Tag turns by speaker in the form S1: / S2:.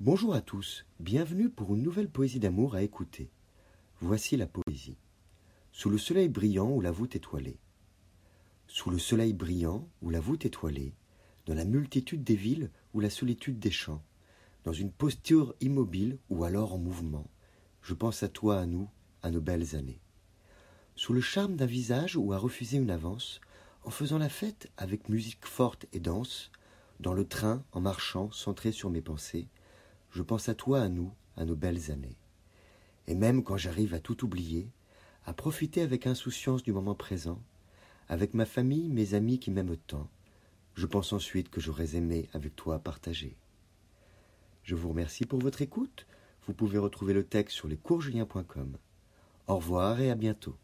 S1: Bonjour à tous, bienvenue pour une nouvelle poésie d'amour à écouter. Voici la poésie. Sous le soleil brillant ou la voûte étoilée. Sous le soleil brillant ou la voûte étoilée, dans la multitude des villes ou la solitude des champs, dans une posture immobile ou alors en mouvement, je pense à toi, à nous, à nos belles années. Sous le charme d'un visage ou à refuser une avance, en faisant la fête avec musique forte et dense, dans le train, en marchant, centré sur mes pensées, je pense à toi, à nous, à nos belles années. Et même quand j'arrive à tout oublier, à profiter avec insouciance du moment présent, avec ma famille, mes amis qui m'aiment tant, je pense ensuite que j'aurais aimé avec toi partager. Je vous remercie pour votre écoute. Vous pouvez retrouver le texte sur lescoursjulien.com. Au revoir et à bientôt.